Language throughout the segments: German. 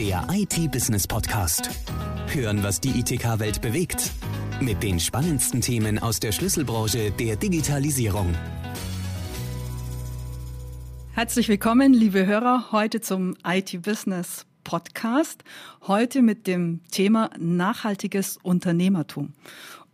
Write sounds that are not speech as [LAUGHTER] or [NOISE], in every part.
der IT-Business-Podcast. Hören, was die ITK-Welt bewegt. Mit den spannendsten Themen aus der Schlüsselbranche der Digitalisierung. Herzlich willkommen, liebe Hörer, heute zum IT-Business Podcast. Heute mit dem Thema nachhaltiges Unternehmertum.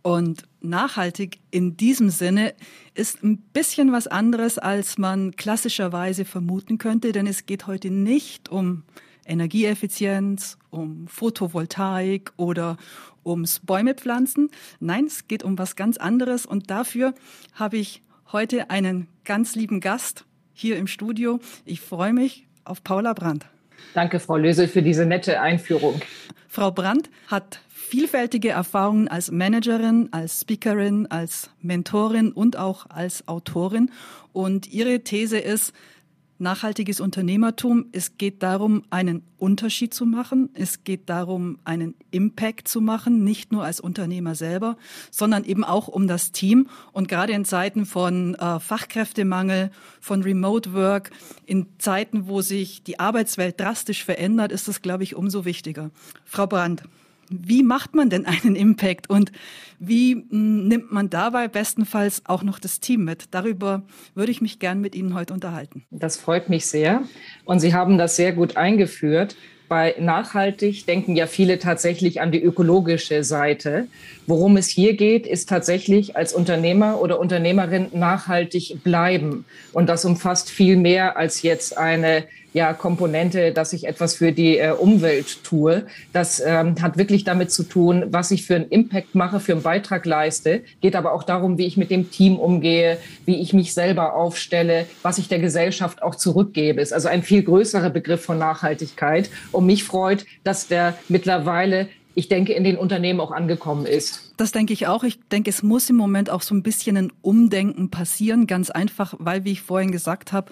Und nachhaltig in diesem Sinne ist ein bisschen was anderes, als man klassischerweise vermuten könnte, denn es geht heute nicht um Energieeffizienz, um Photovoltaik oder ums Bäume pflanzen. Nein, es geht um was ganz anderes und dafür habe ich heute einen ganz lieben Gast hier im Studio. Ich freue mich auf Paula Brandt. Danke, Frau Lösel, für diese nette Einführung. Frau Brandt hat vielfältige Erfahrungen als Managerin, als Speakerin, als Mentorin und auch als Autorin. Und ihre These ist, nachhaltiges Unternehmertum, es geht darum, einen Unterschied zu machen. Es geht darum, einen Impact zu machen, nicht nur als Unternehmer selber, sondern eben auch um das Team. Und gerade in Zeiten von äh, Fachkräftemangel, von Remote Work, in Zeiten, wo sich die Arbeitswelt drastisch verändert, ist das, glaube ich, umso wichtiger. Frau Brandt. Wie macht man denn einen Impact und wie hm, nimmt man dabei bestenfalls auch noch das Team mit? Darüber würde ich mich gern mit Ihnen heute unterhalten. Das freut mich sehr. Und Sie haben das sehr gut eingeführt. Bei nachhaltig denken ja viele tatsächlich an die ökologische Seite. Worum es hier geht, ist tatsächlich als Unternehmer oder Unternehmerin nachhaltig bleiben. Und das umfasst viel mehr als jetzt eine ja, Komponente, dass ich etwas für die äh, Umwelt tue. Das ähm, hat wirklich damit zu tun, was ich für einen Impact mache, für einen Beitrag leiste. Geht aber auch darum, wie ich mit dem Team umgehe, wie ich mich selber aufstelle, was ich der Gesellschaft auch zurückgebe. Ist also ein viel größerer Begriff von Nachhaltigkeit. Und mich freut, dass der mittlerweile ich denke, in den Unternehmen auch angekommen ist. Das denke ich auch. Ich denke, es muss im Moment auch so ein bisschen ein Umdenken passieren, ganz einfach, weil, wie ich vorhin gesagt habe,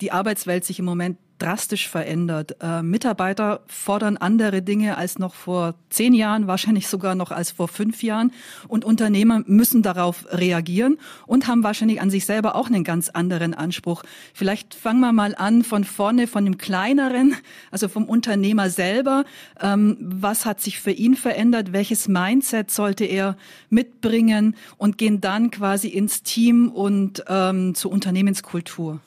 die Arbeitswelt sich im Moment drastisch verändert. Äh, Mitarbeiter fordern andere Dinge als noch vor zehn Jahren, wahrscheinlich sogar noch als vor fünf Jahren. Und Unternehmer müssen darauf reagieren und haben wahrscheinlich an sich selber auch einen ganz anderen Anspruch. Vielleicht fangen wir mal an von vorne, von dem kleineren, also vom Unternehmer selber. Ähm, was hat sich für ihn verändert? Welches Mindset sollte er mitbringen? Und gehen dann quasi ins Team und ähm, zur Unternehmenskultur.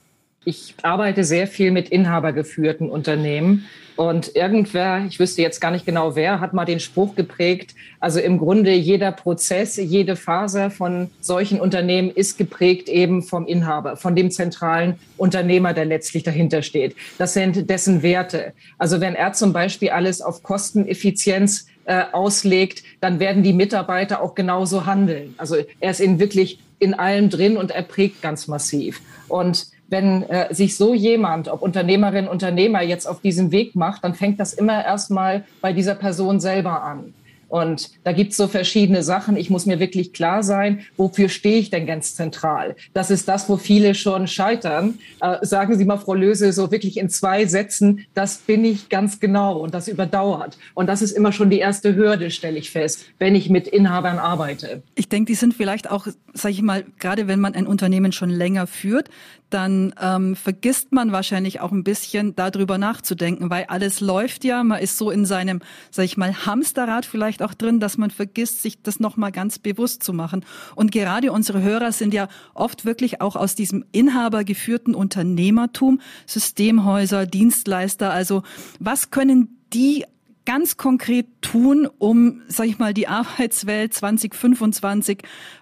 Ich arbeite sehr viel mit inhabergeführten Unternehmen und irgendwer, ich wüsste jetzt gar nicht genau wer, hat mal den Spruch geprägt, also im Grunde jeder Prozess, jede Phase von solchen Unternehmen ist geprägt eben vom Inhaber, von dem zentralen Unternehmer, der letztlich dahinter steht. Das sind dessen Werte. Also wenn er zum Beispiel alles auf Kosteneffizienz äh, auslegt, dann werden die Mitarbeiter auch genauso handeln. Also er ist in wirklich in allem drin und er prägt ganz massiv. Und wenn äh, sich so jemand, ob Unternehmerin, Unternehmer jetzt auf diesem Weg macht, dann fängt das immer erstmal bei dieser Person selber an. Und da gibt's so verschiedene Sachen. Ich muss mir wirklich klar sein, wofür stehe ich denn ganz zentral? Das ist das, wo viele schon scheitern. Äh, sagen Sie mal, Frau Löse, so wirklich in zwei Sätzen, das bin ich ganz genau und das überdauert. Und das ist immer schon die erste Hürde, stelle ich fest, wenn ich mit Inhabern arbeite. Ich denke, die sind vielleicht auch, sage ich mal, gerade wenn man ein Unternehmen schon länger führt, dann ähm, vergisst man wahrscheinlich auch ein bisschen darüber nachzudenken, weil alles läuft ja, man ist so in seinem, sag ich mal, Hamsterrad vielleicht auch drin, dass man vergisst, sich das nochmal ganz bewusst zu machen. Und gerade unsere Hörer sind ja oft wirklich auch aus diesem inhabergeführten Unternehmertum, Systemhäuser, Dienstleister. Also was können die ganz konkret tun, um, sag ich mal, die Arbeitswelt 2025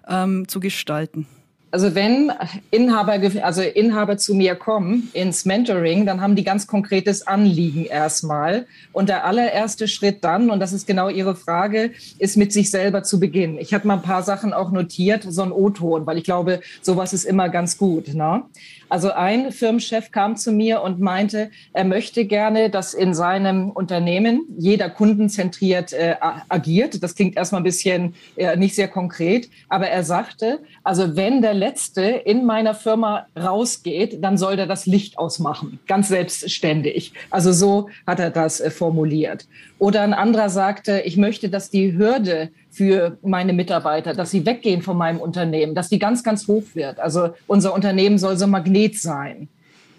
ähm, zu gestalten? Also wenn Inhaber, also Inhaber zu mir kommen ins Mentoring, dann haben die ganz konkretes Anliegen erstmal. Und der allererste Schritt dann, und das ist genau Ihre Frage, ist mit sich selber zu beginnen. Ich habe mal ein paar Sachen auch notiert, so ein O-Ton, weil ich glaube, sowas ist immer ganz gut. Ne? Also ein Firmenchef kam zu mir und meinte, er möchte gerne, dass in seinem Unternehmen jeder kundenzentriert äh, agiert. Das klingt erstmal ein bisschen äh, nicht sehr konkret, aber er sagte, also wenn der Letzte in meiner Firma rausgeht, dann soll der das Licht ausmachen, ganz selbstständig. Also so hat er das äh, formuliert. Oder ein anderer sagte, ich möchte, dass die Hürde für meine Mitarbeiter, dass sie weggehen von meinem Unternehmen, dass die ganz, ganz hoch wird. Also unser Unternehmen soll so Magnet sein.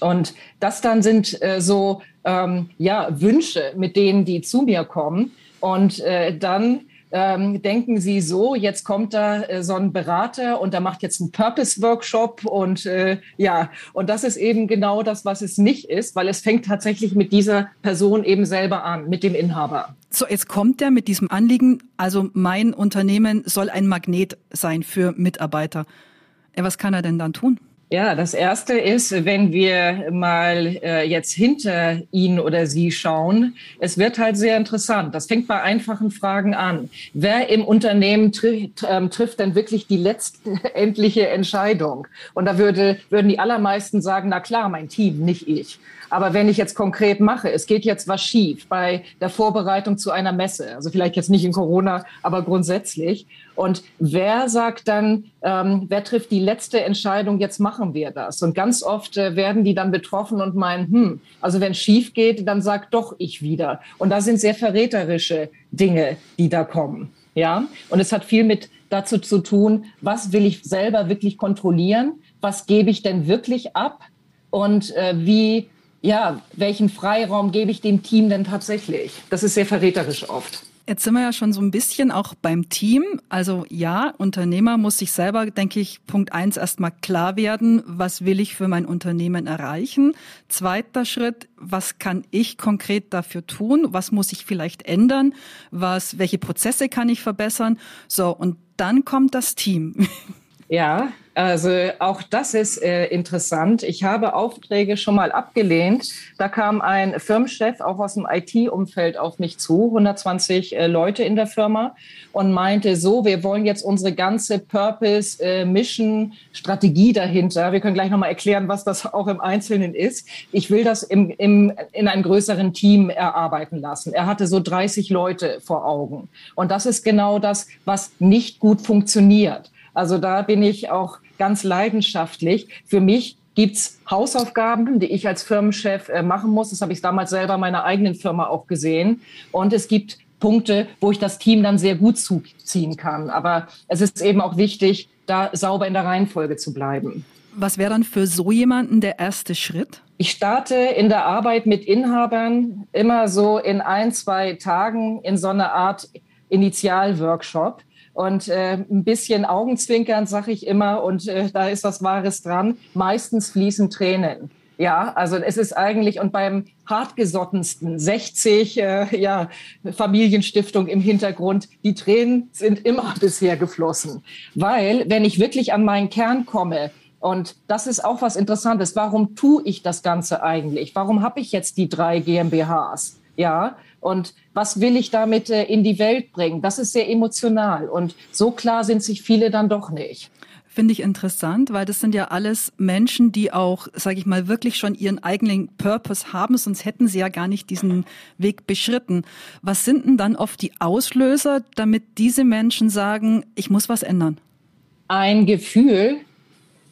Und das dann sind äh, so ähm, ja, Wünsche, mit denen die zu mir kommen. Und äh, dann ähm, denken Sie so, jetzt kommt da äh, so ein Berater und der macht jetzt einen Purpose-Workshop und äh, ja, und das ist eben genau das, was es nicht ist, weil es fängt tatsächlich mit dieser Person eben selber an, mit dem Inhaber. So, jetzt kommt er mit diesem Anliegen, also mein Unternehmen soll ein Magnet sein für Mitarbeiter. Was kann er denn dann tun? Ja, das erste ist, wenn wir mal äh, jetzt hinter ihn oder sie schauen, es wird halt sehr interessant. Das fängt bei einfachen Fragen an. Wer im Unternehmen tri ähm, trifft denn wirklich die letztendliche Entscheidung? Und da würde, würden die allermeisten sagen, na klar, mein Team, nicht ich. Aber wenn ich jetzt konkret mache, es geht jetzt was schief bei der Vorbereitung zu einer Messe, also vielleicht jetzt nicht in Corona, aber grundsätzlich. Und wer sagt dann, ähm, wer trifft die letzte Entscheidung, jetzt machen wir das? Und ganz oft äh, werden die dann betroffen und meinen, hm, also wenn es schief geht, dann sagt doch ich wieder. Und da sind sehr verräterische Dinge, die da kommen. Ja, und es hat viel mit dazu zu tun, was will ich selber wirklich kontrollieren? Was gebe ich denn wirklich ab? Und äh, wie ja, welchen Freiraum gebe ich dem Team denn tatsächlich? Das ist sehr verräterisch oft. Jetzt sind wir ja schon so ein bisschen auch beim Team. Also ja, Unternehmer muss sich selber, denke ich, Punkt eins erstmal klar werden, was will ich für mein Unternehmen erreichen. Zweiter Schritt, was kann ich konkret dafür tun? Was muss ich vielleicht ändern? Was, welche Prozesse kann ich verbessern? So, und dann kommt das Team. [LAUGHS] Ja, also auch das ist äh, interessant. Ich habe Aufträge schon mal abgelehnt. Da kam ein Firmenchef auch aus dem IT-Umfeld auf mich zu, 120 äh, Leute in der Firma und meinte so, wir wollen jetzt unsere ganze Purpose, äh, dahinter. Wir können gleich nochmal erklären, was das auch im Einzelnen ist. Ich will das im, im, in einem größeren Team erarbeiten lassen. Er hatte so 30 Leute vor Augen. Und das ist genau das, was nicht gut funktioniert. Also da bin ich auch ganz leidenschaftlich. Für mich gibt's Hausaufgaben, die ich als Firmenchef äh, machen muss. Das habe ich damals selber meiner eigenen Firma auch gesehen. Und es gibt Punkte, wo ich das Team dann sehr gut zuziehen kann. Aber es ist eben auch wichtig, da sauber in der Reihenfolge zu bleiben. Was wäre dann für so jemanden der erste Schritt? Ich starte in der Arbeit mit Inhabern immer so in ein, zwei Tagen in so einer Art Initialworkshop und äh, ein bisschen Augenzwinkern, sage ich immer, und äh, da ist was Wahres dran. Meistens fließen Tränen. Ja, also es ist eigentlich, und beim hartgesottensten 60, äh, ja, Familienstiftung im Hintergrund, die Tränen sind immer [LAUGHS] bisher geflossen. Weil, wenn ich wirklich an meinen Kern komme, und das ist auch was Interessantes, warum tue ich das Ganze eigentlich? Warum habe ich jetzt die drei GmbHs? Ja, und was will ich damit äh, in die Welt bringen? Das ist sehr emotional und so klar sind sich viele dann doch nicht. Finde ich interessant, weil das sind ja alles Menschen, die auch, sage ich mal, wirklich schon ihren eigenen Purpose haben, sonst hätten sie ja gar nicht diesen Weg beschritten. Was sind denn dann oft die Auslöser, damit diese Menschen sagen, ich muss was ändern? Ein Gefühl,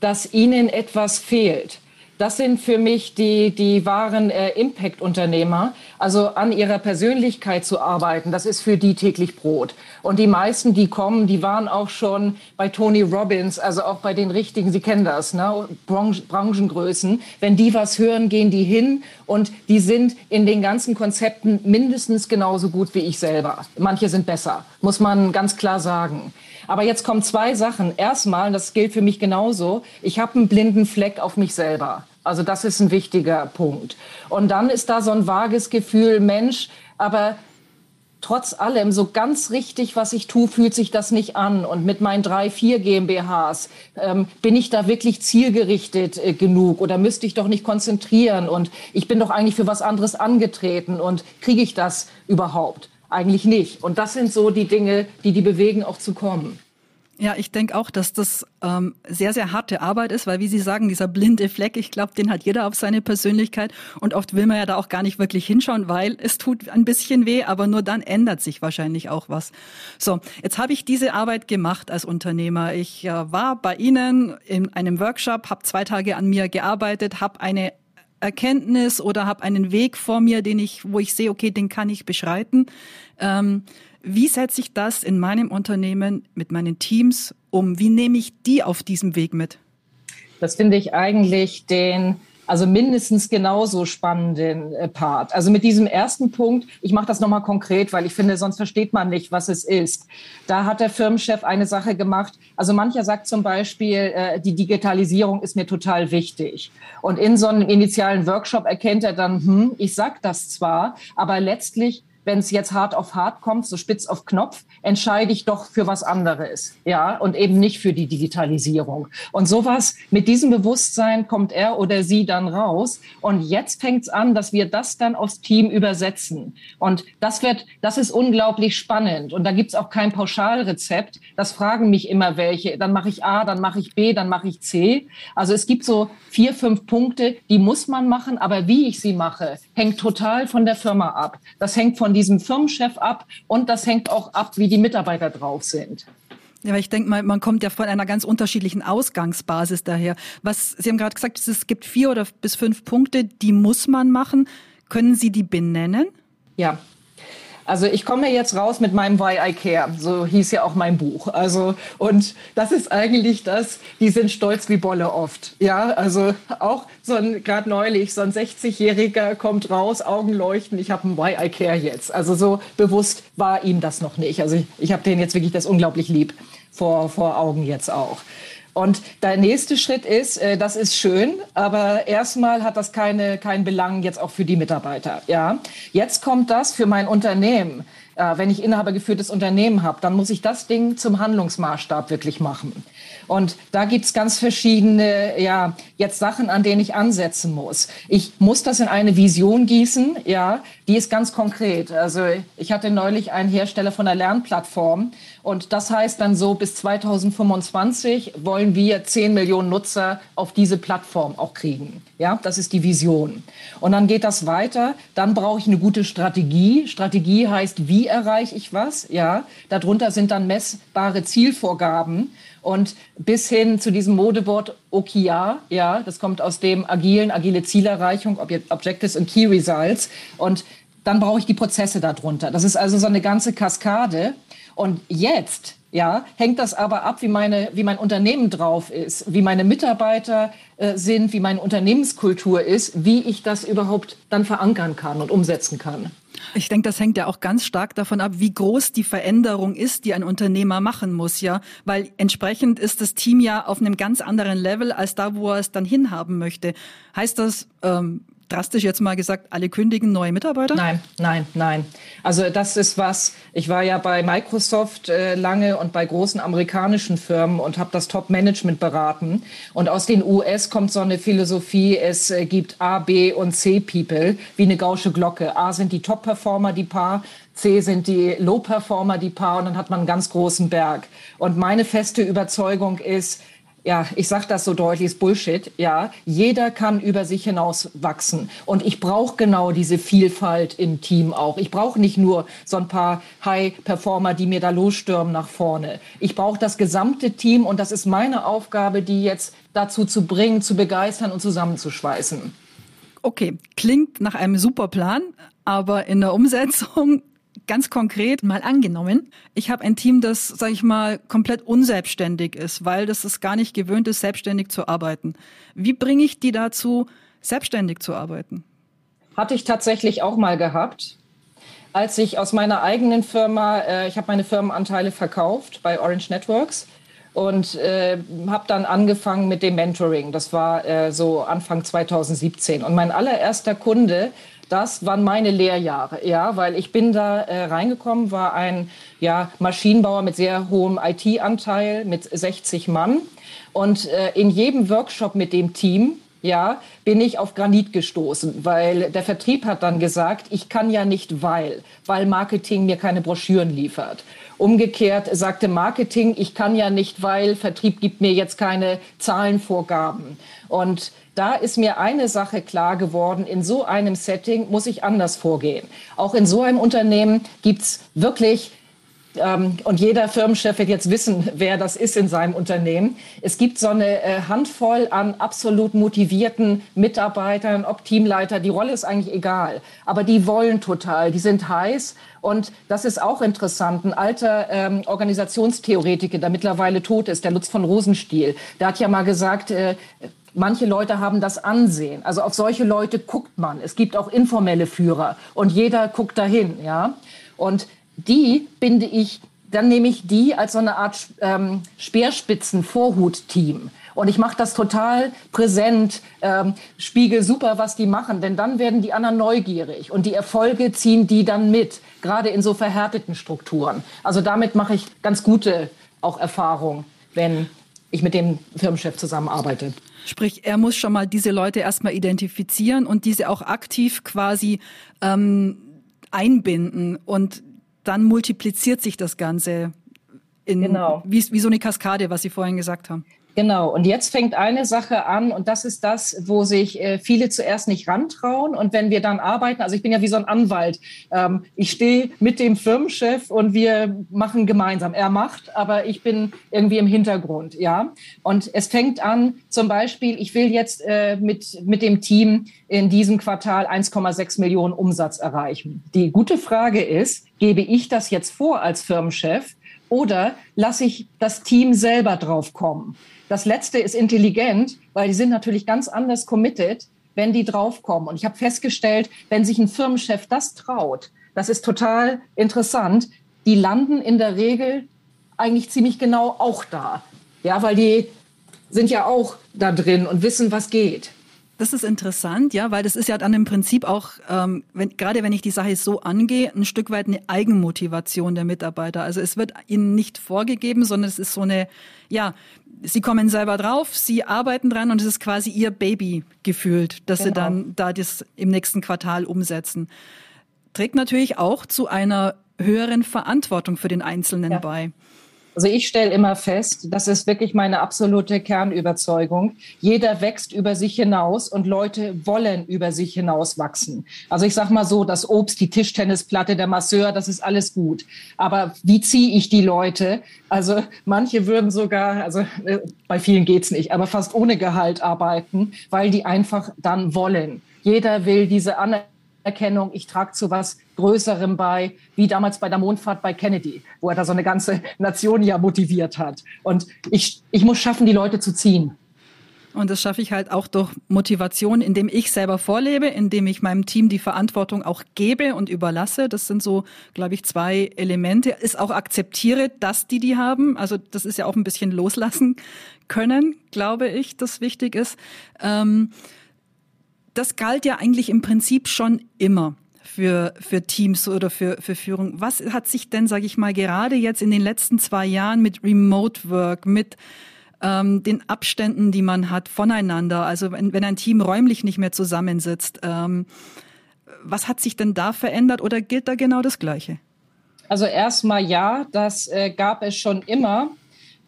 dass ihnen etwas fehlt das sind für mich die, die wahren äh, Impact-Unternehmer. Also an ihrer Persönlichkeit zu arbeiten, das ist für die täglich Brot. Und die meisten, die kommen, die waren auch schon bei Tony Robbins, also auch bei den richtigen, Sie kennen das, ne? Branch Branchengrößen. Wenn die was hören, gehen die hin und die sind in den ganzen Konzepten mindestens genauso gut wie ich selber. Manche sind besser, muss man ganz klar sagen. Aber jetzt kommen zwei Sachen. Erstmal, das gilt für mich genauso, ich habe einen blinden Fleck auf mich selber. Also das ist ein wichtiger Punkt. Und dann ist da so ein vages Gefühl, Mensch, aber trotz allem so ganz richtig, was ich tue, fühlt sich das nicht an. Und mit meinen drei, vier GmbHs ähm, bin ich da wirklich zielgerichtet äh, genug oder müsste ich doch nicht konzentrieren? Und ich bin doch eigentlich für was anderes angetreten und kriege ich das überhaupt? Eigentlich nicht. Und das sind so die Dinge, die die bewegen, auch zu kommen. Ja, ich denke auch, dass das ähm, sehr, sehr harte Arbeit ist, weil wie Sie sagen, dieser blinde Fleck, ich glaube, den hat jeder auf seine Persönlichkeit und oft will man ja da auch gar nicht wirklich hinschauen, weil es tut ein bisschen weh, aber nur dann ändert sich wahrscheinlich auch was. So, jetzt habe ich diese Arbeit gemacht als Unternehmer. Ich äh, war bei Ihnen in einem Workshop, habe zwei Tage an mir gearbeitet, habe eine Erkenntnis oder habe einen Weg vor mir, den ich, wo ich sehe, okay, den kann ich beschreiten. Ähm, wie setze ich das in meinem Unternehmen mit meinen Teams um? Wie nehme ich die auf diesem Weg mit? Das finde ich eigentlich den also mindestens genauso spannenden äh, Part. Also mit diesem ersten Punkt, ich mache das nochmal konkret, weil ich finde, sonst versteht man nicht, was es ist. Da hat der Firmenchef eine Sache gemacht. Also mancher sagt zum Beispiel, äh, die Digitalisierung ist mir total wichtig. Und in so einem initialen Workshop erkennt er dann, hm, ich sag das zwar, aber letztlich wenn es jetzt hart auf hart kommt, so spitz auf Knopf, entscheide ich doch für was anderes, ja, und eben nicht für die Digitalisierung. Und sowas, mit diesem Bewusstsein kommt er oder sie dann raus. Und jetzt fängt es an, dass wir das dann aufs Team übersetzen. Und das wird, das ist unglaublich spannend. Und da gibt es auch kein Pauschalrezept. Das fragen mich immer welche. Dann mache ich A, dann mache ich B, dann mache ich C. Also es gibt so vier, fünf Punkte, die muss man machen, aber wie ich sie mache, hängt total von der Firma ab. Das hängt von diesem Firmenchef ab und das hängt auch ab, wie die Mitarbeiter drauf sind. Ja, ich denke mal, man kommt ja von einer ganz unterschiedlichen Ausgangsbasis daher. Was Sie haben gerade gesagt, es gibt vier oder bis fünf Punkte, die muss man machen. Können Sie die benennen? Ja, also ich komme jetzt raus mit meinem Why I Care, so hieß ja auch mein Buch. Also und das ist eigentlich das, die sind stolz wie Bolle oft. Ja, also auch so ein gerade neulich so ein 60-jähriger kommt raus, Augen leuchten, ich habe ein Why I Care jetzt. Also so bewusst war ihm das noch nicht. Also ich, ich habe den jetzt wirklich das unglaublich lieb vor vor Augen jetzt auch. Und der nächste Schritt ist, äh, das ist schön, aber erstmal hat das keine, keinen Belang jetzt auch für die Mitarbeiter. Ja, jetzt kommt das für mein Unternehmen. Äh, wenn ich inhabergeführtes Unternehmen habe, dann muss ich das Ding zum Handlungsmaßstab wirklich machen. Und da gibt's ganz verschiedene, ja, jetzt Sachen, an denen ich ansetzen muss. Ich muss das in eine Vision gießen, ja, die ist ganz konkret. Also ich hatte neulich einen Hersteller von einer Lernplattform und das heißt dann so, bis 2025 wollen wir 10 Millionen Nutzer auf diese Plattform auch kriegen. Ja, das ist die Vision. Und dann geht das weiter. Dann brauche ich eine gute Strategie. Strategie heißt, wie erreiche ich was? Ja, darunter sind dann messbare Zielvorgaben. Und bis hin zu diesem Modewort OKR, ja, das kommt aus dem agilen, agile Zielerreichung, Objectives und Key Results. Und dann brauche ich die Prozesse darunter. Das ist also so eine ganze Kaskade. Und jetzt, ja, hängt das aber ab, wie meine, wie mein Unternehmen drauf ist, wie meine Mitarbeiter äh, sind, wie meine Unternehmenskultur ist, wie ich das überhaupt dann verankern kann und umsetzen kann. Ich denke, das hängt ja auch ganz stark davon ab, wie groß die Veränderung ist, die ein Unternehmer machen muss, ja, weil entsprechend ist das Team ja auf einem ganz anderen Level als da, wo er es dann hinhaben möchte. Heißt das, ähm, drastisch jetzt mal gesagt, alle kündigen neue Mitarbeiter? Nein, nein, nein. Also das ist was, ich war ja bei Microsoft äh, lange und bei großen amerikanischen Firmen und habe das Top-Management beraten. Und aus den US kommt so eine Philosophie, es äh, gibt A, B und C-People, wie eine gausche Glocke. A sind die Top-Performer, die Paar, C sind die Low-Performer, die Paar und dann hat man einen ganz großen Berg. Und meine feste Überzeugung ist, ja, ich sage das so deutlich, ist Bullshit. Ja, jeder kann über sich hinaus wachsen und ich brauche genau diese Vielfalt im Team auch. Ich brauche nicht nur so ein paar High-Performer, die mir da losstürmen nach vorne. Ich brauche das gesamte Team und das ist meine Aufgabe, die jetzt dazu zu bringen, zu begeistern und zusammenzuschweißen. Okay, klingt nach einem super Plan, aber in der Umsetzung Ganz konkret mal angenommen, ich habe ein Team, das, sage ich mal, komplett unselbstständig ist, weil das es gar nicht gewöhnt ist, selbstständig zu arbeiten. Wie bringe ich die dazu, selbstständig zu arbeiten? Hatte ich tatsächlich auch mal gehabt. Als ich aus meiner eigenen Firma, äh, ich habe meine Firmenanteile verkauft bei Orange Networks und äh, habe dann angefangen mit dem Mentoring. Das war äh, so Anfang 2017. Und mein allererster Kunde das waren meine Lehrjahre, ja, weil ich bin da äh, reingekommen, war ein ja, Maschinenbauer mit sehr hohem IT-Anteil, mit 60 Mann. Und äh, in jedem Workshop mit dem Team, ja, bin ich auf Granit gestoßen, weil der Vertrieb hat dann gesagt, ich kann ja nicht, weil, weil Marketing mir keine Broschüren liefert. Umgekehrt sagte Marketing, ich kann ja nicht, weil Vertrieb gibt mir jetzt keine Zahlenvorgaben. Und da ist mir eine Sache klar geworden, in so einem Setting muss ich anders vorgehen. Auch in so einem Unternehmen gibt's wirklich ähm, und jeder Firmenchef wird jetzt wissen, wer das ist in seinem Unternehmen. Es gibt so eine äh, Handvoll an absolut motivierten Mitarbeitern, ob Teamleiter, die Rolle ist eigentlich egal. Aber die wollen total, die sind heiß. Und das ist auch interessant. Ein alter ähm, Organisationstheoretiker, der mittlerweile tot ist, der Lutz von Rosenstiel, der hat ja mal gesagt, äh, manche Leute haben das Ansehen. Also auf solche Leute guckt man. Es gibt auch informelle Führer und jeder guckt dahin, ja. Und die binde ich, dann nehme ich die als so eine Art ähm, Speerspitzen-Vorhut-Team. Und ich mache das total präsent, ähm, spiegel super, was die machen, denn dann werden die anderen neugierig und die Erfolge ziehen die dann mit, gerade in so verhärteten Strukturen. Also damit mache ich ganz gute auch Erfahrungen, wenn ich mit dem Firmenchef zusammenarbeite. Sprich, er muss schon mal diese Leute erstmal identifizieren und diese auch aktiv quasi ähm, einbinden und dann multipliziert sich das Ganze in, genau. wie, wie so eine Kaskade, was Sie vorhin gesagt haben. Genau, und jetzt fängt eine Sache an und das ist das, wo sich äh, viele zuerst nicht rantrauen. Und wenn wir dann arbeiten, also ich bin ja wie so ein Anwalt, ähm, ich stehe mit dem Firmenchef und wir machen gemeinsam. Er macht, aber ich bin irgendwie im Hintergrund, ja. Und es fängt an, zum Beispiel, ich will jetzt äh, mit, mit dem Team in diesem Quartal 1,6 Millionen Umsatz erreichen. Die gute Frage ist, gebe ich das jetzt vor als Firmenchef oder lasse ich das Team selber drauf kommen? Das letzte ist intelligent, weil die sind natürlich ganz anders committed, wenn die draufkommen. Und ich habe festgestellt, wenn sich ein Firmenchef das traut, das ist total interessant, die landen in der Regel eigentlich ziemlich genau auch da. Ja, weil die sind ja auch da drin und wissen, was geht. Das ist interessant, ja, weil das ist ja dann im Prinzip auch, ähm, wenn, gerade wenn ich die Sache so angehe, ein Stück weit eine Eigenmotivation der Mitarbeiter. Also es wird ihnen nicht vorgegeben, sondern es ist so eine, ja, sie kommen selber drauf, sie arbeiten dran und es ist quasi ihr Baby gefühlt, dass genau. sie dann da das im nächsten Quartal umsetzen. Trägt natürlich auch zu einer höheren Verantwortung für den Einzelnen ja. bei. Also ich stelle immer fest, das ist wirklich meine absolute Kernüberzeugung. Jeder wächst über sich hinaus und Leute wollen über sich hinaus wachsen. Also ich sage mal so, das Obst, die Tischtennisplatte, der Masseur, das ist alles gut. Aber wie ziehe ich die Leute? Also manche würden sogar, also äh, bei vielen geht's nicht, aber fast ohne Gehalt arbeiten, weil die einfach dann wollen. Jeder will diese Anerkennung Erkennung, ich trage zu was Größerem bei, wie damals bei der Mondfahrt bei Kennedy, wo er da so eine ganze [LAUGHS] Nation ja motiviert hat. Und ich, ich muss schaffen, die Leute zu ziehen. Und das schaffe ich halt auch durch Motivation, indem ich selber vorlebe, indem ich meinem Team die Verantwortung auch gebe und überlasse. Das sind so, glaube ich, zwei Elemente. Ist auch akzeptiere, dass die die haben. Also das ist ja auch ein bisschen loslassen können, glaube ich, das wichtig ist. Ähm, das galt ja eigentlich im Prinzip schon immer für, für Teams oder für, für Führung. Was hat sich denn, sage ich mal, gerade jetzt in den letzten zwei Jahren mit Remote Work, mit ähm, den Abständen, die man hat voneinander, also wenn, wenn ein Team räumlich nicht mehr zusammensitzt, ähm, was hat sich denn da verändert oder gilt da genau das Gleiche? Also erstmal ja, das äh, gab es schon immer.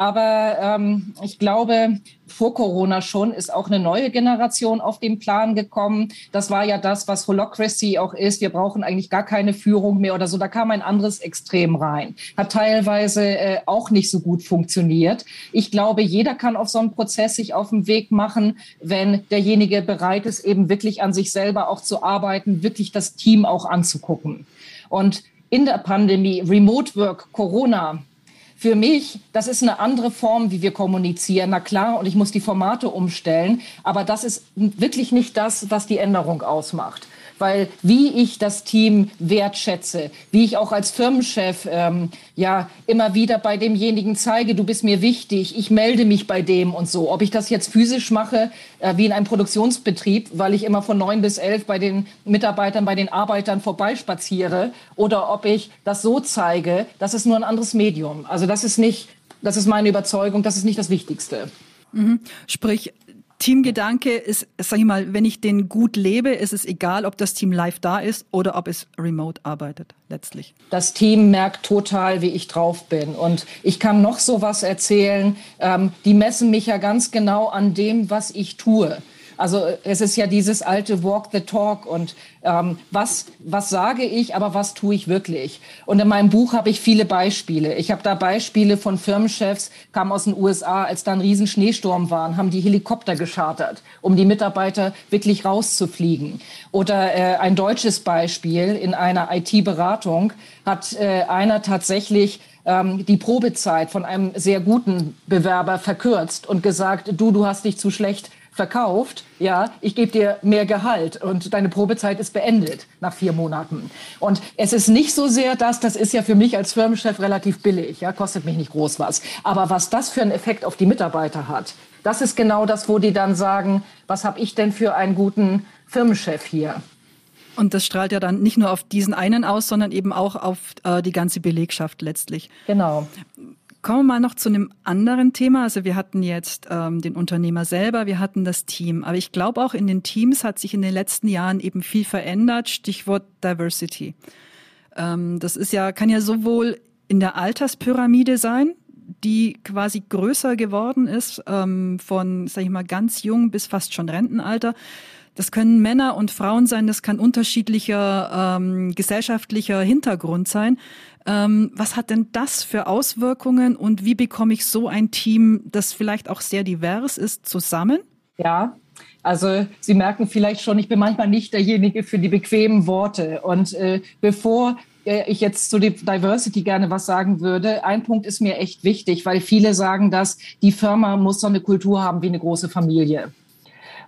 Aber ähm, ich glaube, vor Corona schon ist auch eine neue Generation auf den Plan gekommen. Das war ja das, was Holocracy auch ist. Wir brauchen eigentlich gar keine Führung mehr oder so. Da kam ein anderes Extrem rein. Hat teilweise äh, auch nicht so gut funktioniert. Ich glaube, jeder kann auf so einen Prozess sich auf den Weg machen, wenn derjenige bereit ist, eben wirklich an sich selber auch zu arbeiten, wirklich das Team auch anzugucken. Und in der Pandemie, Remote Work, Corona, für mich, das ist eine andere Form, wie wir kommunizieren. Na klar, und ich muss die Formate umstellen, aber das ist wirklich nicht das, was die Änderung ausmacht weil wie ich das Team wertschätze, wie ich auch als Firmenchef ähm, ja immer wieder bei demjenigen zeige, du bist mir wichtig, ich melde mich bei dem und so. Ob ich das jetzt physisch mache, äh, wie in einem Produktionsbetrieb, weil ich immer von neun bis elf bei den Mitarbeitern, bei den Arbeitern vorbeispaziere, oder ob ich das so zeige, das ist nur ein anderes Medium. Also das ist nicht, das ist meine Überzeugung, das ist nicht das Wichtigste. Mhm. Sprich, Teamgedanke ist, sag ich mal, wenn ich den gut lebe, ist es egal, ob das Team live da ist oder ob es remote arbeitet, letztlich. Das Team merkt total, wie ich drauf bin. Und ich kann noch so was erzählen. Ähm, die messen mich ja ganz genau an dem, was ich tue. Also es ist ja dieses alte Walk the Talk und ähm, was, was sage ich, aber was tue ich wirklich? Und in meinem Buch habe ich viele Beispiele. Ich habe da Beispiele von Firmenchefs, kamen aus den USA, als da ein riesen Schneesturm war, haben die Helikopter geschartert, um die Mitarbeiter wirklich rauszufliegen. Oder äh, ein deutsches Beispiel in einer IT-Beratung hat äh, einer tatsächlich ähm, die Probezeit von einem sehr guten Bewerber verkürzt und gesagt, du, du hast dich zu schlecht verkauft, ja, ich gebe dir mehr Gehalt und deine Probezeit ist beendet nach vier Monaten. Und es ist nicht so sehr das, das ist ja für mich als Firmenchef relativ billig, ja, kostet mich nicht groß was. Aber was das für einen Effekt auf die Mitarbeiter hat, das ist genau das, wo die dann sagen, was habe ich denn für einen guten Firmenchef hier? Und das strahlt ja dann nicht nur auf diesen einen aus, sondern eben auch auf äh, die ganze Belegschaft letztlich. Genau. Kommen wir mal noch zu einem anderen Thema. Also wir hatten jetzt ähm, den Unternehmer selber, wir hatten das Team. Aber ich glaube auch in den Teams hat sich in den letzten Jahren eben viel verändert. Stichwort Diversity. Ähm, das ist ja, kann ja sowohl in der Alterspyramide sein, die quasi größer geworden ist, ähm, von, sag ich mal, ganz jung bis fast schon Rentenalter. Das können Männer und Frauen sein, das kann unterschiedlicher ähm, gesellschaftlicher Hintergrund sein. Ähm, was hat denn das für Auswirkungen und wie bekomme ich so ein Team, das vielleicht auch sehr divers ist, zusammen? Ja, also Sie merken vielleicht schon, ich bin manchmal nicht derjenige für die bequemen Worte. Und äh, bevor äh, ich jetzt zu Diversity gerne was sagen würde. Ein Punkt ist mir echt wichtig, weil viele sagen, dass die Firma muss so eine Kultur haben wie eine große Familie.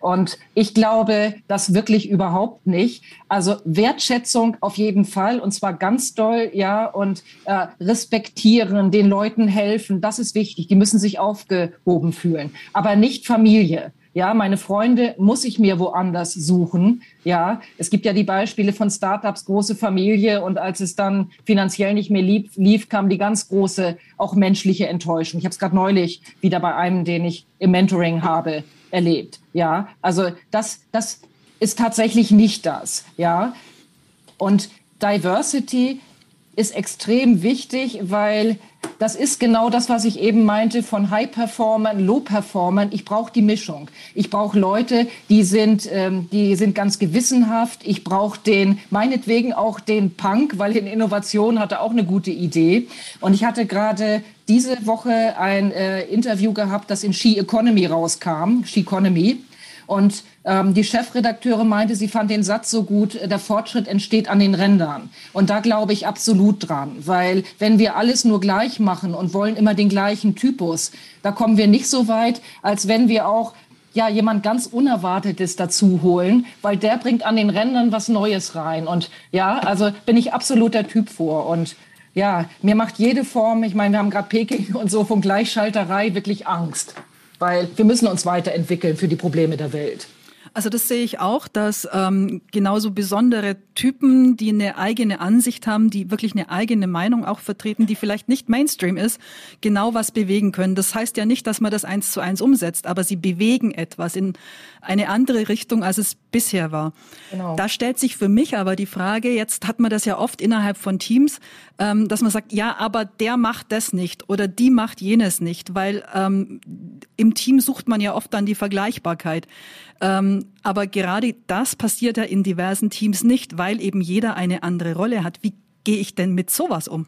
Und ich glaube das wirklich überhaupt nicht. Also Wertschätzung auf jeden Fall und zwar ganz doll, ja, und äh, respektieren, den Leuten helfen, das ist wichtig. Die müssen sich aufgehoben fühlen, aber nicht Familie. Ja, meine Freunde muss ich mir woanders suchen. Ja, es gibt ja die Beispiele von Startups, große Familie und als es dann finanziell nicht mehr lief, lief kam die ganz große, auch menschliche Enttäuschung. Ich habe es gerade neulich wieder bei einem, den ich im Mentoring habe, erlebt. Ja, also das, das ist tatsächlich nicht das. Ja, und Diversity ist extrem wichtig, weil das ist genau das, was ich eben meinte von High-Performern, Low-Performern. Ich brauche die Mischung. Ich brauche Leute, die sind, ähm, die sind ganz gewissenhaft. Ich brauche den, meinetwegen auch den Punk, weil in Innovation hatte auch eine gute Idee. Und ich hatte gerade diese Woche ein äh, Interview gehabt, das in She Economy rauskam, She Economy. Und ähm, die Chefredakteure meinte, sie fand den Satz so gut, der Fortschritt entsteht an den Rändern. Und da glaube ich absolut dran, weil wenn wir alles nur gleich machen und wollen immer den gleichen Typus, da kommen wir nicht so weit, als wenn wir auch ja, jemand ganz Unerwartetes dazu holen, weil der bringt an den Rändern was Neues rein. Und ja, also bin ich absolut der Typ vor. Und ja, mir macht jede Form, ich meine, wir haben gerade Peking und so von Gleichschalterei wirklich Angst weil wir müssen uns weiterentwickeln für die Probleme der Welt. Also das sehe ich auch, dass ähm, genauso besondere Typen, die eine eigene Ansicht haben, die wirklich eine eigene Meinung auch vertreten, die vielleicht nicht Mainstream ist, genau was bewegen können. Das heißt ja nicht, dass man das eins zu eins umsetzt, aber sie bewegen etwas in eine andere Richtung, als es bisher war. Genau. Da stellt sich für mich aber die Frage, jetzt hat man das ja oft innerhalb von Teams, ähm, dass man sagt, ja, aber der macht das nicht oder die macht jenes nicht, weil ähm, im Team sucht man ja oft dann die Vergleichbarkeit. Ähm, aber gerade das passiert ja in diversen Teams nicht, weil eben jeder eine andere Rolle hat. Wie gehe ich denn mit sowas um?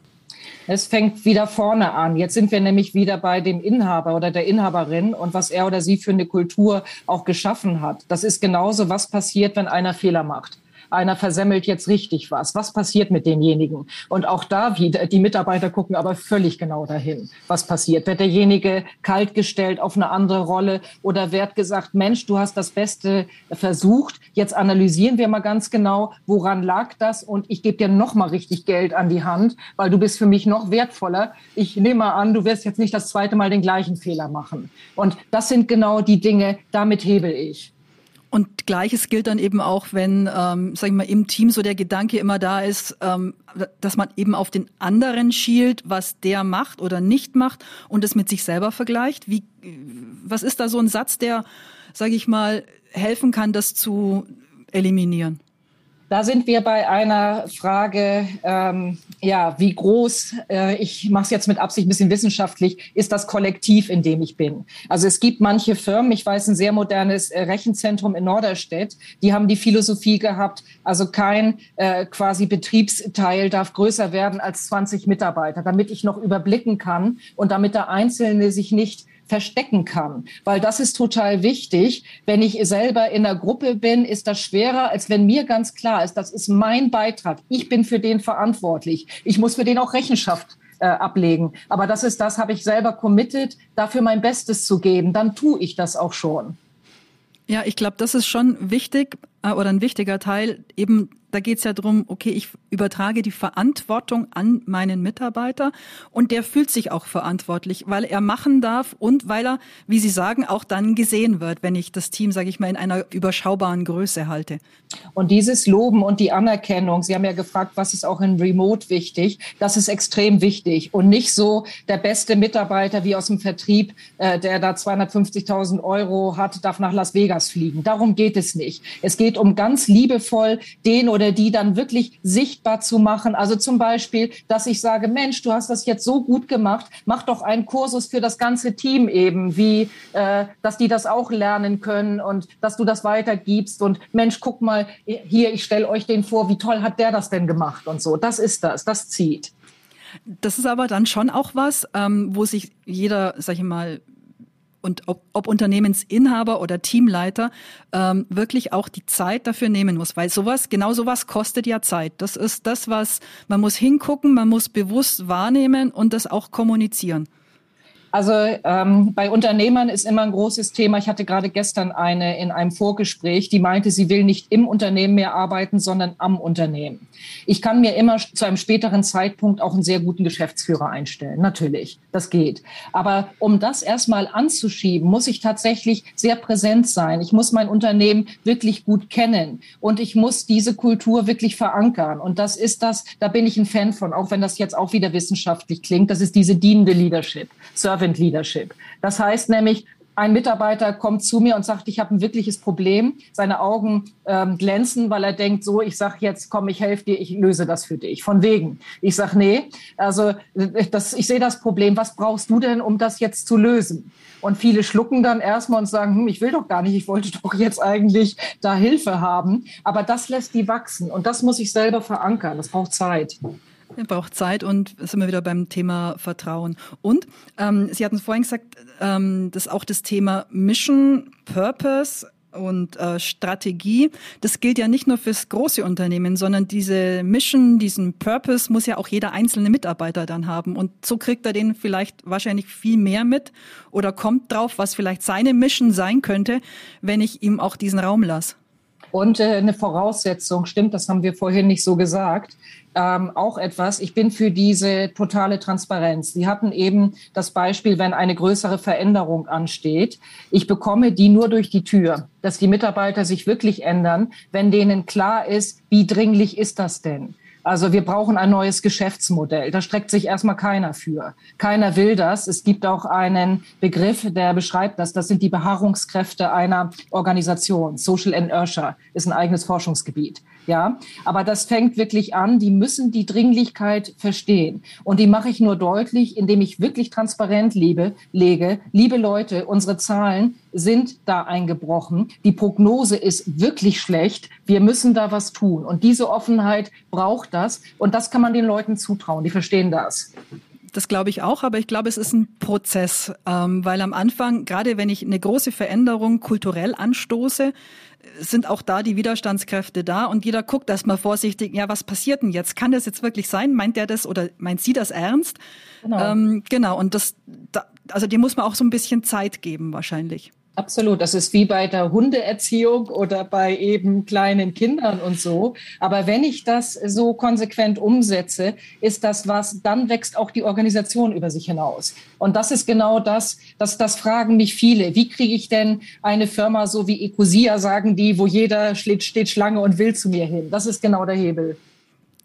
Es fängt wieder vorne an. Jetzt sind wir nämlich wieder bei dem Inhaber oder der Inhaberin und was er oder sie für eine Kultur auch geschaffen hat. Das ist genauso, was passiert, wenn einer Fehler macht einer versemmelt jetzt richtig was. Was passiert mit demjenigen? Und auch da wieder, die Mitarbeiter gucken aber völlig genau dahin, was passiert. Wird derjenige kaltgestellt auf eine andere Rolle oder wird gesagt, Mensch, du hast das Beste versucht. Jetzt analysieren wir mal ganz genau, woran lag das und ich gebe dir noch mal richtig Geld an die Hand, weil du bist für mich noch wertvoller. Ich nehme mal an, du wirst jetzt nicht das zweite Mal den gleichen Fehler machen. Und das sind genau die Dinge, damit hebel ich. Und gleiches gilt dann eben auch, wenn, ähm, sag ich mal, im Team so der Gedanke immer da ist, ähm, dass man eben auf den anderen schielt, was der macht oder nicht macht und es mit sich selber vergleicht. Wie, was ist da so ein Satz, der, sage ich mal, helfen kann, das zu eliminieren? Da sind wir bei einer Frage, ähm, ja, wie groß, äh, ich mache es jetzt mit Absicht ein bisschen wissenschaftlich, ist das Kollektiv, in dem ich bin. Also es gibt manche Firmen, ich weiß ein sehr modernes äh, Rechenzentrum in Norderstedt, die haben die Philosophie gehabt, also kein äh, quasi Betriebsteil darf größer werden als 20 Mitarbeiter, damit ich noch überblicken kann und damit der Einzelne sich nicht verstecken kann. Weil das ist total wichtig. Wenn ich selber in einer Gruppe bin, ist das schwerer, als wenn mir ganz klar ist, das ist mein Beitrag. Ich bin für den verantwortlich. Ich muss für den auch Rechenschaft äh, ablegen. Aber das ist das, habe ich selber committed, dafür mein Bestes zu geben. Dann tue ich das auch schon. Ja, ich glaube, das ist schon wichtig oder ein wichtiger Teil, eben da geht es ja darum, okay, ich übertrage die Verantwortung an meinen Mitarbeiter und der fühlt sich auch verantwortlich, weil er machen darf und weil er, wie Sie sagen, auch dann gesehen wird, wenn ich das Team, sage ich mal, in einer überschaubaren Größe halte. Und dieses Loben und die Anerkennung, Sie haben ja gefragt, was ist auch in Remote wichtig, das ist extrem wichtig und nicht so der beste Mitarbeiter wie aus dem Vertrieb, äh, der da 250.000 Euro hat, darf nach Las Vegas fliegen. Darum geht es nicht. Es geht um ganz liebevoll den oder die dann wirklich sichtbar zu machen. Also zum Beispiel, dass ich sage, Mensch, du hast das jetzt so gut gemacht, mach doch einen Kursus für das ganze Team eben, wie, äh, dass die das auch lernen können und dass du das weitergibst und Mensch, guck mal, hier, ich stelle euch den vor, wie toll hat der das denn gemacht und so. Das ist das, das zieht. Das ist aber dann schon auch was, ähm, wo sich jeder, sag ich mal, und ob, ob Unternehmensinhaber oder Teamleiter ähm, wirklich auch die Zeit dafür nehmen muss, weil sowas, genau sowas kostet ja Zeit. Das ist das, was man muss hingucken, man muss bewusst wahrnehmen und das auch kommunizieren. Also ähm, bei Unternehmern ist immer ein großes Thema. Ich hatte gerade gestern eine in einem Vorgespräch, die meinte, sie will nicht im Unternehmen mehr arbeiten, sondern am Unternehmen. Ich kann mir immer zu einem späteren Zeitpunkt auch einen sehr guten Geschäftsführer einstellen. Natürlich, das geht. Aber um das erstmal anzuschieben, muss ich tatsächlich sehr präsent sein. Ich muss mein Unternehmen wirklich gut kennen und ich muss diese Kultur wirklich verankern. Und das ist das, da bin ich ein Fan von, auch wenn das jetzt auch wieder wissenschaftlich klingt. Das ist diese dienende Leadership. Servant Leadership. Das heißt nämlich, ein Mitarbeiter kommt zu mir und sagt, ich habe ein wirkliches Problem. Seine Augen ähm, glänzen, weil er denkt, so, ich sage jetzt, komm, ich helfe dir, ich löse das für dich. Von wegen. Ich sage, nee, also das, ich sehe das Problem. Was brauchst du denn, um das jetzt zu lösen? Und viele schlucken dann erstmal und sagen, hm, ich will doch gar nicht, ich wollte doch jetzt eigentlich da Hilfe haben. Aber das lässt die wachsen und das muss ich selber verankern. Das braucht Zeit. Braucht Zeit und sind wir wieder beim Thema Vertrauen. Und ähm, Sie hatten vorhin gesagt, ähm, dass auch das Thema Mission, Purpose und äh, Strategie, das gilt ja nicht nur fürs große Unternehmen, sondern diese Mission, diesen Purpose muss ja auch jeder einzelne Mitarbeiter dann haben. Und so kriegt er den vielleicht wahrscheinlich viel mehr mit oder kommt drauf, was vielleicht seine Mission sein könnte, wenn ich ihm auch diesen Raum lasse. Und äh, eine Voraussetzung, stimmt, das haben wir vorhin nicht so gesagt, ähm, auch etwas, ich bin für diese totale Transparenz. Sie hatten eben das Beispiel, wenn eine größere Veränderung ansteht. Ich bekomme die nur durch die Tür, dass die Mitarbeiter sich wirklich ändern, wenn denen klar ist, wie dringlich ist das denn? Also wir brauchen ein neues Geschäftsmodell. Da streckt sich erstmal keiner für. Keiner will das. Es gibt auch einen Begriff, der beschreibt das. Das sind die Beharrungskräfte einer Organisation. Social Inertia ist ein eigenes Forschungsgebiet. Ja, aber das fängt wirklich an. Die müssen die Dringlichkeit verstehen. Und die mache ich nur deutlich, indem ich wirklich transparent lebe, lege. Liebe Leute, unsere Zahlen sind da eingebrochen. Die Prognose ist wirklich schlecht. Wir müssen da was tun. Und diese Offenheit braucht das. Und das kann man den Leuten zutrauen. Die verstehen das. Das glaube ich auch, aber ich glaube, es ist ein Prozess, ähm, weil am Anfang, gerade wenn ich eine große Veränderung kulturell anstoße, sind auch da die Widerstandskräfte da und jeder guckt erstmal vorsichtig, ja, was passiert denn jetzt? Kann das jetzt wirklich sein? Meint der das oder meint sie das ernst? Genau, ähm, genau und das, da, also dem muss man auch so ein bisschen Zeit geben wahrscheinlich. Absolut. Das ist wie bei der Hundeerziehung oder bei eben kleinen Kindern und so. Aber wenn ich das so konsequent umsetze, ist das was, dann wächst auch die Organisation über sich hinaus. Und das ist genau das, das, das fragen mich viele. Wie kriege ich denn eine Firma so wie Ecosia, sagen die, wo jeder steht, steht Schlange und will zu mir hin? Das ist genau der Hebel.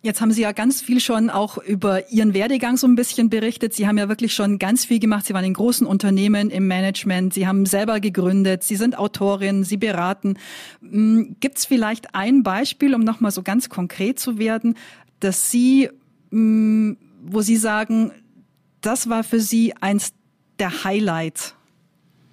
Jetzt haben Sie ja ganz viel schon auch über Ihren Werdegang so ein bisschen berichtet. Sie haben ja wirklich schon ganz viel gemacht. Sie waren in großen Unternehmen im Management. Sie haben selber gegründet. Sie sind Autorin. Sie beraten. Hm, Gibt es vielleicht ein Beispiel, um nochmal so ganz konkret zu werden, dass Sie, hm, wo Sie sagen, das war für Sie eins der Highlights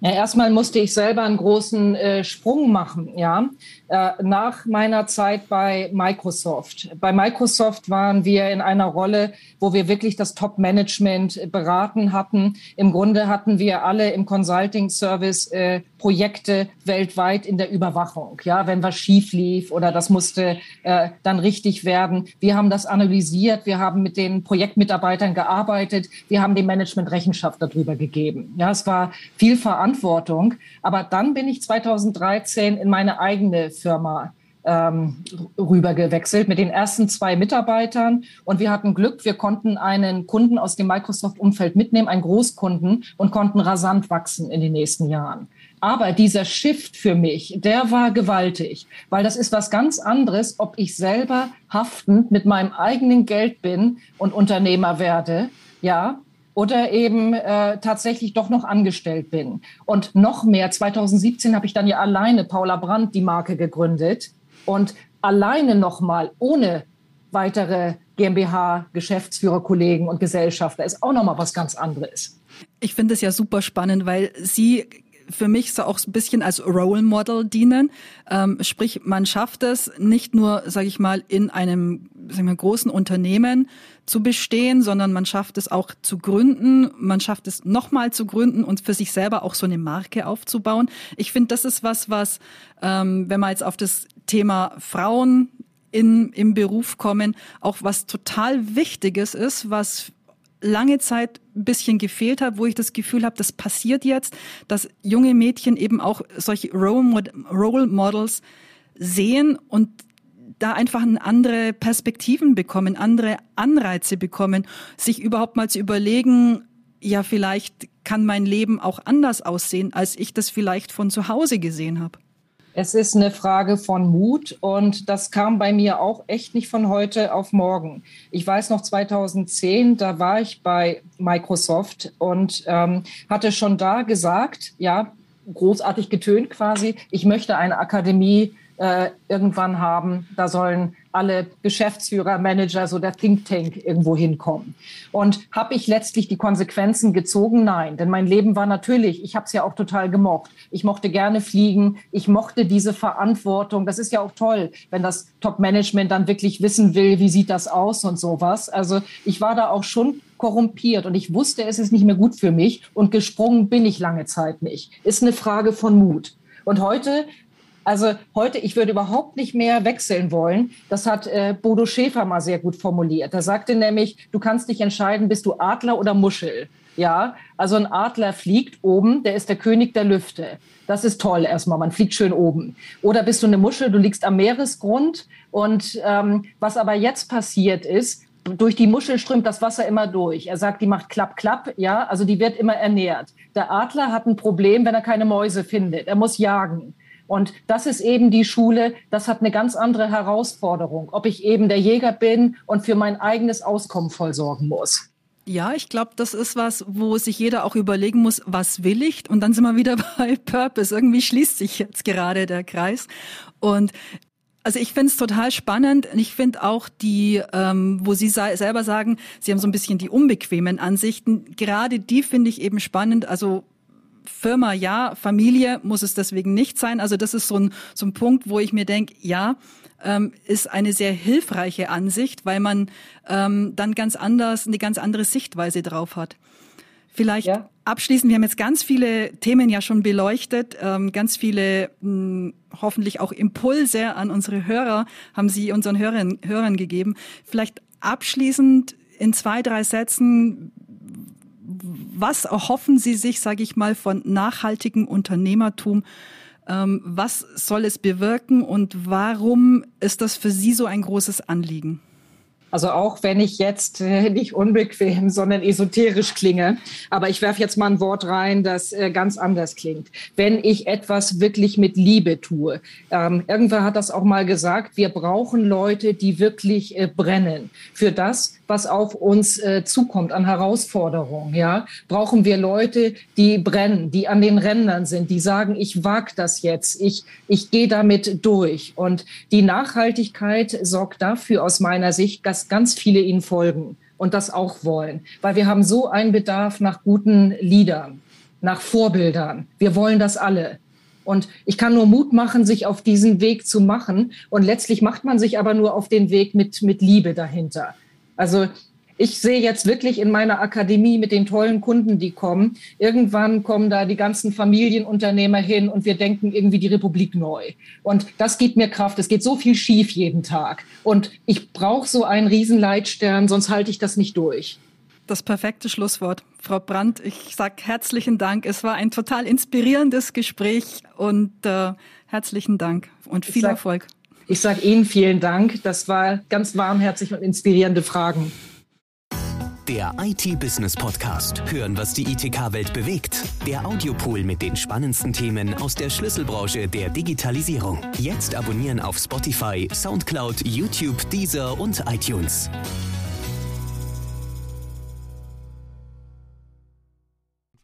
ja, erstmal musste ich selber einen großen äh, Sprung machen, ja, äh, nach meiner Zeit bei Microsoft. Bei Microsoft waren wir in einer Rolle, wo wir wirklich das Top-Management beraten hatten. Im Grunde hatten wir alle im Consulting-Service äh, Projekte weltweit in der Überwachung, ja, wenn was schief lief oder das musste äh, dann richtig werden. Wir haben das analysiert, wir haben mit den Projektmitarbeitern gearbeitet, wir haben dem Management Rechenschaft darüber gegeben. Ja, es war viel Verantwortung Verantwortung. Aber dann bin ich 2013 in meine eigene Firma ähm, rüber mit den ersten zwei Mitarbeitern. Und wir hatten Glück, wir konnten einen Kunden aus dem Microsoft-Umfeld mitnehmen, einen Großkunden, und konnten rasant wachsen in den nächsten Jahren. Aber dieser Shift für mich, der war gewaltig, weil das ist was ganz anderes, ob ich selber haftend mit meinem eigenen Geld bin und Unternehmer werde, ja, oder eben äh, tatsächlich doch noch angestellt bin. Und noch mehr, 2017 habe ich dann ja alleine Paula Brandt die Marke gegründet und alleine nochmal ohne weitere GmbH, Geschäftsführer, Kollegen und Gesellschafter ist auch nochmal was ganz anderes. Ich finde es ja super spannend, weil Sie für mich so auch ein bisschen als Role Model dienen. Ähm, sprich, man schafft es nicht nur, sage ich mal, in einem sagen wir, großen Unternehmen zu bestehen, sondern man schafft es auch zu gründen, man schafft es nochmal zu gründen und für sich selber auch so eine Marke aufzubauen. Ich finde, das ist was, was, ähm, wenn man jetzt auf das Thema Frauen in, im Beruf kommen, auch was total Wichtiges ist, was lange Zeit ein bisschen gefehlt hat, wo ich das Gefühl habe, das passiert jetzt, dass junge Mädchen eben auch solche Role Models sehen und da einfach andere Perspektiven bekommen, andere Anreize bekommen, sich überhaupt mal zu überlegen, ja, vielleicht kann mein Leben auch anders aussehen, als ich das vielleicht von zu Hause gesehen habe. Es ist eine Frage von Mut und das kam bei mir auch echt nicht von heute auf morgen. Ich weiß noch 2010, da war ich bei Microsoft und ähm, hatte schon da gesagt, ja, großartig getönt quasi, ich möchte eine Akademie äh, irgendwann haben. Da sollen alle Geschäftsführer, Manager, so der Think Tank irgendwo hinkommen. Und habe ich letztlich die Konsequenzen gezogen? Nein, denn mein Leben war natürlich, ich habe es ja auch total gemocht. Ich mochte gerne fliegen, ich mochte diese Verantwortung. Das ist ja auch toll, wenn das Top-Management dann wirklich wissen will, wie sieht das aus und sowas. Also ich war da auch schon korrumpiert und ich wusste, es ist nicht mehr gut für mich und gesprungen bin ich lange Zeit nicht. Ist eine Frage von Mut. Und heute also heute, ich würde überhaupt nicht mehr wechseln wollen. Das hat äh, Bodo Schäfer mal sehr gut formuliert. Er sagte nämlich, du kannst dich entscheiden, bist du Adler oder Muschel. Ja, also ein Adler fliegt oben, der ist der König der Lüfte. Das ist toll erstmal, man fliegt schön oben. Oder bist du eine Muschel, du liegst am Meeresgrund. Und ähm, was aber jetzt passiert ist, durch die Muschel strömt das Wasser immer durch. Er sagt, die macht klapp, klapp, ja, also die wird immer ernährt. Der Adler hat ein Problem, wenn er keine Mäuse findet. Er muss jagen. Und das ist eben die Schule, das hat eine ganz andere Herausforderung, ob ich eben der Jäger bin und für mein eigenes Auskommen voll sorgen muss. Ja, ich glaube, das ist was, wo sich jeder auch überlegen muss, was will ich? Und dann sind wir wieder [LAUGHS] bei Purpose. Irgendwie schließt sich jetzt gerade der Kreis. Und also ich finde es total spannend. Ich finde auch die, ähm, wo Sie selber sagen, Sie haben so ein bisschen die unbequemen Ansichten. Gerade die finde ich eben spannend. Also Firma ja, Familie muss es deswegen nicht sein. Also das ist so ein, so ein Punkt, wo ich mir denke, ja, ähm, ist eine sehr hilfreiche Ansicht, weil man ähm, dann ganz anders, eine ganz andere Sichtweise drauf hat. Vielleicht ja. abschließend, wir haben jetzt ganz viele Themen ja schon beleuchtet, ähm, ganz viele mh, hm, hoffentlich auch Impulse an unsere Hörer haben Sie unseren Hörern, Hörern gegeben. Vielleicht abschließend in zwei, drei Sätzen, was erhoffen Sie sich, sage ich mal, von nachhaltigem Unternehmertum? Ähm, was soll es bewirken und warum ist das für Sie so ein großes Anliegen? Also auch wenn ich jetzt äh, nicht unbequem, sondern esoterisch klinge, aber ich werfe jetzt mal ein Wort rein, das äh, ganz anders klingt. Wenn ich etwas wirklich mit Liebe tue. Ähm, irgendwer hat das auch mal gesagt, wir brauchen Leute, die wirklich äh, brennen für das, was auf uns äh, zukommt an Herausforderungen. Ja, brauchen wir Leute, die brennen, die an den Rändern sind, die sagen, ich wag das jetzt, ich ich gehe damit durch. Und die Nachhaltigkeit sorgt dafür aus meiner Sicht, dass ganz viele ihnen folgen und das auch wollen, weil wir haben so einen Bedarf nach guten Liedern, nach Vorbildern. Wir wollen das alle. Und ich kann nur Mut machen, sich auf diesen Weg zu machen. Und letztlich macht man sich aber nur auf den Weg mit, mit Liebe dahinter. Also ich sehe jetzt wirklich in meiner Akademie mit den tollen Kunden, die kommen. Irgendwann kommen da die ganzen Familienunternehmer hin und wir denken irgendwie die Republik neu. Und das gibt mir Kraft. Es geht so viel schief jeden Tag. Und ich brauche so einen Riesenleitstern, sonst halte ich das nicht durch. das perfekte Schlusswort. Frau Brandt, ich sage herzlichen Dank. Es war ein total inspirierendes Gespräch und äh, herzlichen Dank und viel sag, Erfolg. Ich sage Ihnen vielen Dank. Das war ganz warmherzig und inspirierende Fragen. Der IT-Business Podcast. Hören, was die ITK-Welt bewegt. Der Audiopool mit den spannendsten Themen aus der Schlüsselbranche der Digitalisierung. Jetzt abonnieren auf Spotify, Soundcloud, YouTube, Deezer und iTunes.